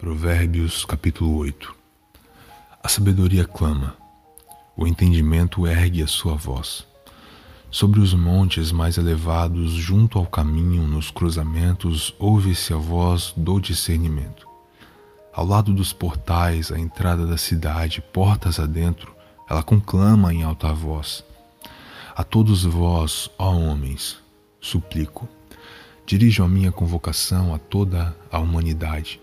Provérbios capítulo 8 A sabedoria clama, o entendimento ergue a sua voz. Sobre os montes mais elevados, junto ao caminho, nos cruzamentos, ouve-se a voz do discernimento. Ao lado dos portais, à entrada da cidade, portas adentro, ela conclama em alta voz. A todos vós, ó homens, suplico, dirijo a minha convocação a toda a humanidade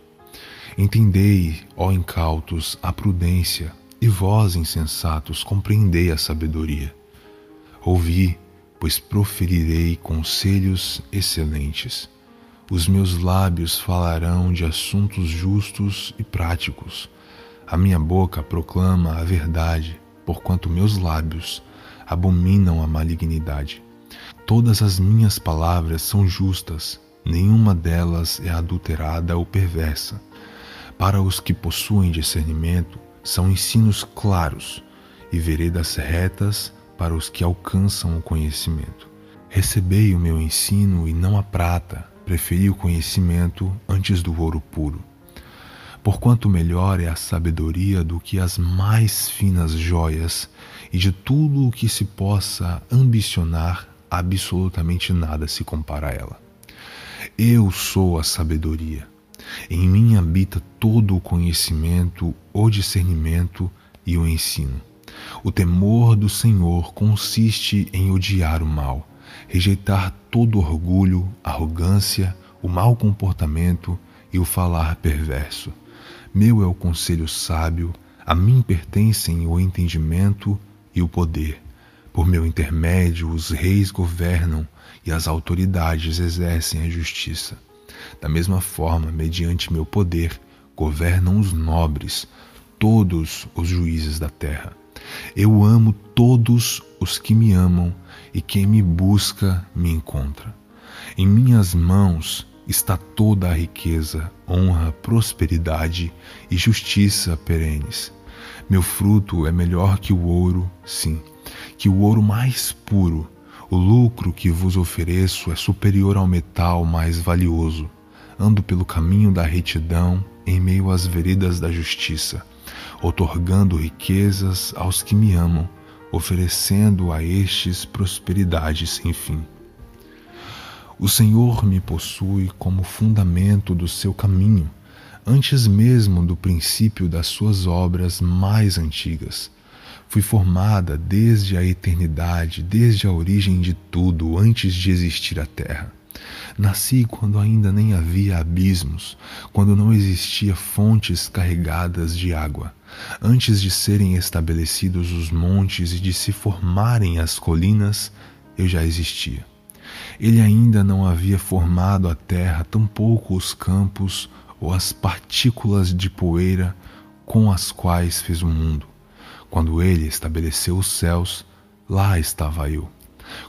Entendei, ó incautos, a prudência, e vós, insensatos, compreendei a sabedoria. Ouvi, pois proferirei conselhos excelentes. Os meus lábios falarão de assuntos justos e práticos. A minha boca proclama a verdade, porquanto meus lábios abominam a malignidade. Todas as minhas palavras são justas, nenhuma delas é adulterada ou perversa. Para os que possuem discernimento, são ensinos claros e veredas retas para os que alcançam o conhecimento. Recebei o meu ensino e não a prata, preferi o conhecimento antes do ouro puro. Porquanto melhor é a sabedoria do que as mais finas joias, e de tudo o que se possa ambicionar, absolutamente nada se compara a ela. Eu sou a sabedoria. Em mim habita todo o conhecimento, o discernimento e o ensino. O temor do Senhor consiste em odiar o mal, rejeitar todo orgulho, arrogância, o mau comportamento e o falar perverso. Meu é o conselho sábio, a mim pertencem o entendimento e o poder. Por meu intermédio, os reis governam e as autoridades exercem a justiça. Da mesma forma, mediante meu poder, governam os nobres, todos os juízes da terra. Eu amo todos os que me amam, e quem me busca me encontra. Em minhas mãos está toda a riqueza, honra, prosperidade e justiça perenes. Meu fruto é melhor que o ouro, sim, que o ouro mais puro. O lucro que vos ofereço é superior ao metal mais valioso ando pelo caminho da retidão em meio às veredas da justiça, otorgando riquezas aos que me amam, oferecendo a estes prosperidade sem fim. O Senhor me possui como fundamento do seu caminho, antes mesmo do princípio das suas obras mais antigas. Fui formada desde a eternidade, desde a origem de tudo, antes de existir a terra. Nasci quando ainda nem havia abismos, quando não existia fontes carregadas de água, antes de serem estabelecidos os montes e de se formarem as colinas, eu já existia. Ele ainda não havia formado a terra, tampouco os campos ou as partículas de poeira com as quais fez o mundo. Quando ele estabeleceu os céus, lá estava eu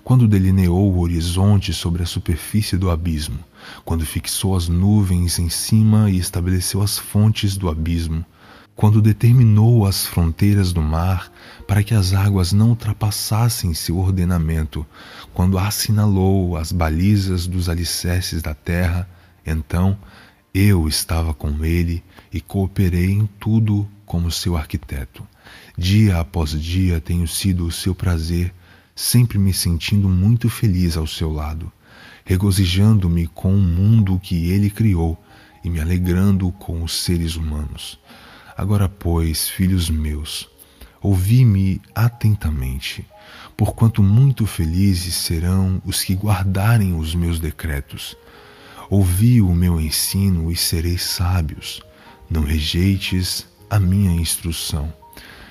quando delineou o horizonte sobre a superfície do abismo, quando fixou as nuvens em cima e estabeleceu as fontes do abismo, quando determinou as fronteiras do mar para que as águas não ultrapassassem seu ordenamento, quando assinalou as balizas dos alicerces da terra, então eu estava com ele e cooperei em tudo como seu arquiteto. Dia após dia tenho sido o seu prazer sempre me sentindo muito feliz ao seu lado, regozijando-me com o mundo que ele criou e me alegrando com os seres humanos. Agora, pois, filhos meus, ouvi-me atentamente, porquanto muito felizes serão os que guardarem os meus decretos. Ouvi o meu ensino e sereis sábios. Não rejeites a minha instrução.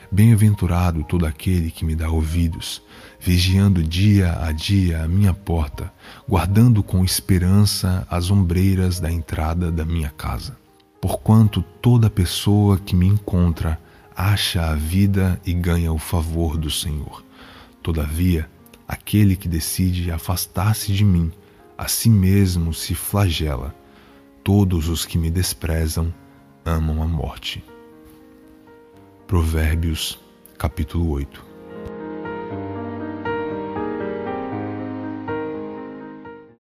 Bem-aventurado todo aquele que me dá ouvidos, vigiando dia a dia a minha porta, guardando com esperança as ombreiras da entrada da minha casa. Porquanto toda pessoa que me encontra acha a vida e ganha o favor do Senhor. Todavia, aquele que decide afastar-se de mim, a si mesmo se flagela. Todos os que me desprezam amam a morte. Provérbios, capítulo 8